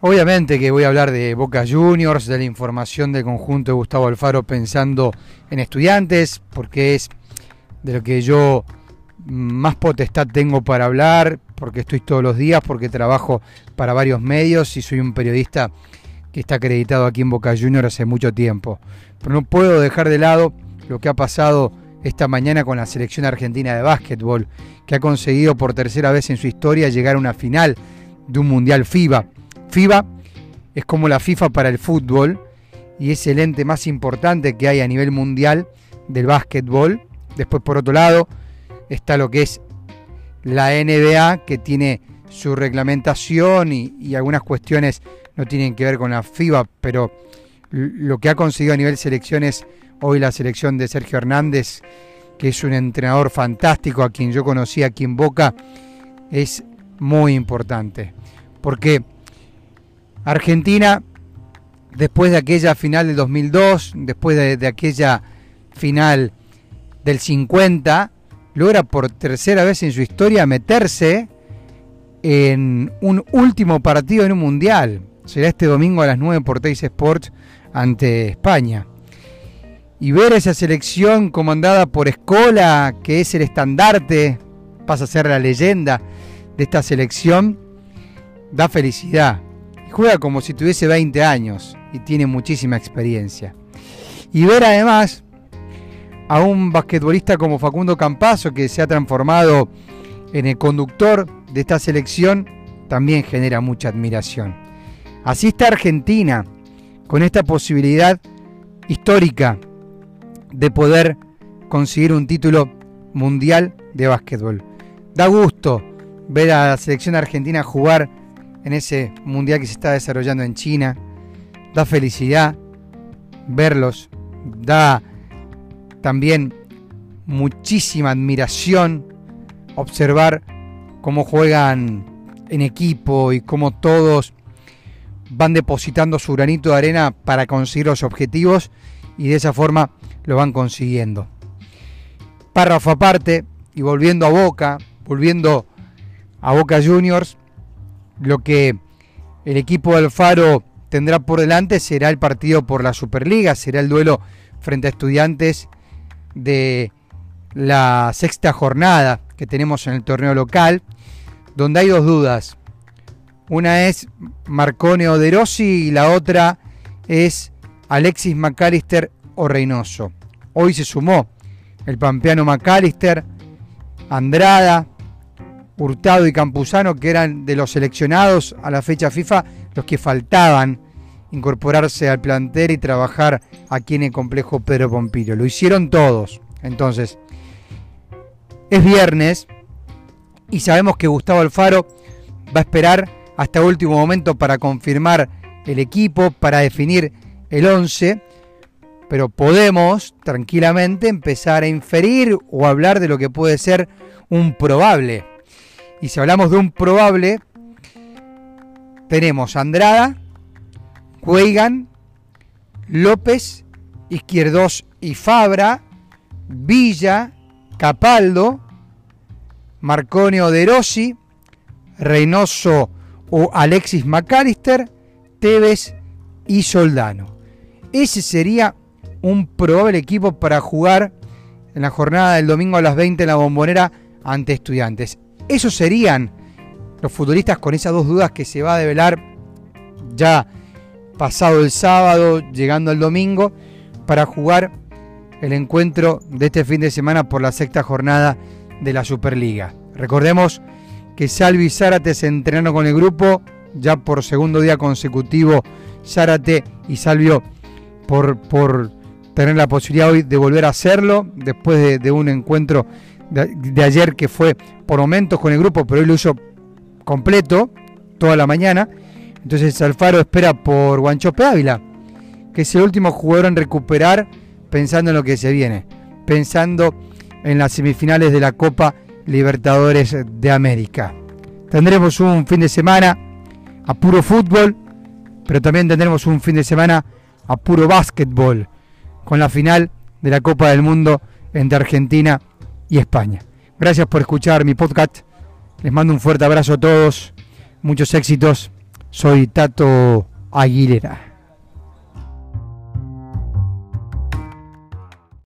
Obviamente que voy a hablar de Boca Juniors, de la información del conjunto de Gustavo Alfaro pensando en estudiantes, porque es de lo que yo más potestad tengo para hablar, porque estoy todos los días, porque trabajo para varios medios y soy un periodista que está acreditado aquí en Boca Juniors hace mucho tiempo. Pero no puedo dejar de lado lo que ha pasado esta mañana con la selección argentina de básquetbol, que ha conseguido por tercera vez en su historia llegar a una final de un Mundial FIBA. FIBA es como la FIFA para el fútbol y es el ente más importante que hay a nivel mundial del básquetbol. Después, por otro lado, está lo que es la NBA, que tiene su reglamentación y, algunas cuestiones no tienen que ver con la FIBA, pero lo que ha conseguido a nivel selecciones hoy la selección de Sergio Hernández, que es un entrenador fantástico a quien yo conocí aquí en Boca, es muy importante. Porque Argentina, después de aquella final del 2002, después de, aquella final del 50, logra por tercera vez en su historia meterse en un último partido en un mundial. Será este domingo a las 9 por Teis Sports ante España. Y ver esa selección comandada por Escola, que es el estandarte, pasa a ser la leyenda de esta selección, da felicidad. Juega como si tuviese 20 años y tiene muchísima experiencia. Y ver además a un basquetbolista como Facundo Campazo, que se ha transformado en el conductor de esta selección, también genera mucha admiración. Así está Argentina, con esta posibilidad histórica de poder conseguir un título mundial de básquetbol. Da gusto ver a la selección argentina jugar en ese mundial que se está desarrollando en China. Da felicidad verlos, da también muchísima admiración observar cómo juegan en equipo y cómo todos van depositando su granito de arena para conseguir los objetivos y de esa forma lo van consiguiendo. Párrafo aparte y volviendo a Boca, volviendo a Boca Juniors, lo que el equipo de Alfaro tendrá por delante será el partido por la Superliga, será el duelo frente a estudiantes de la sexta jornada que tenemos en el torneo local, donde hay dos dudas. Una es Marcone o y la otra es Alexis McAllister o Reynoso. Hoy se sumó el pampeano McAllister, Andrada, Hurtado y Campuzano, que eran de los seleccionados a la fecha FIFA, los que faltaban incorporarse al plantel y trabajar aquí en el complejo Pedro Pompilio. Lo hicieron todos. Entonces, es viernes y sabemos que Gustavo Alfaro va a esperar hasta último momento para confirmar el equipo, para definir el 11, pero podemos tranquilamente empezar a inferir o hablar de lo que puede ser un probable. Y si hablamos de un probable, tenemos Andrada, Juegan, López, Izquierdos y Fabra, Villa, Capaldo, Marconio De Rossi, Reynoso o Alexis McAllister, Tevez y Soldano. Ese sería un probable equipo para jugar en la jornada del domingo a las 20 en la bombonera ante estudiantes. Esos serían los futbolistas con esas dos dudas que se va a develar ya pasado el sábado, llegando el domingo, para jugar el encuentro de este fin de semana por la sexta jornada de la Superliga. Recordemos que Salvi Zárate se entrenaron con el grupo ya por segundo día consecutivo. Zárate y Salvio por, por tener la posibilidad hoy de volver a hacerlo después de, un encuentro de, ayer que fue por momentos con el grupo, pero hoy lo hizo completo toda la mañana. Entonces Alfaro espera por Guanchope Ávila, que es el último jugador en recuperar pensando en lo que se viene, pensando en las semifinales de la Copa Libertadores de América. Tendremos un fin de semana a puro fútbol, pero también tendremos un fin de semana a puro básquetbol, con la final de la Copa del Mundo entre Argentina y España. Gracias por escuchar mi podcast. Les mando un fuerte abrazo a todos, muchos éxitos Soy Tato Aguilera.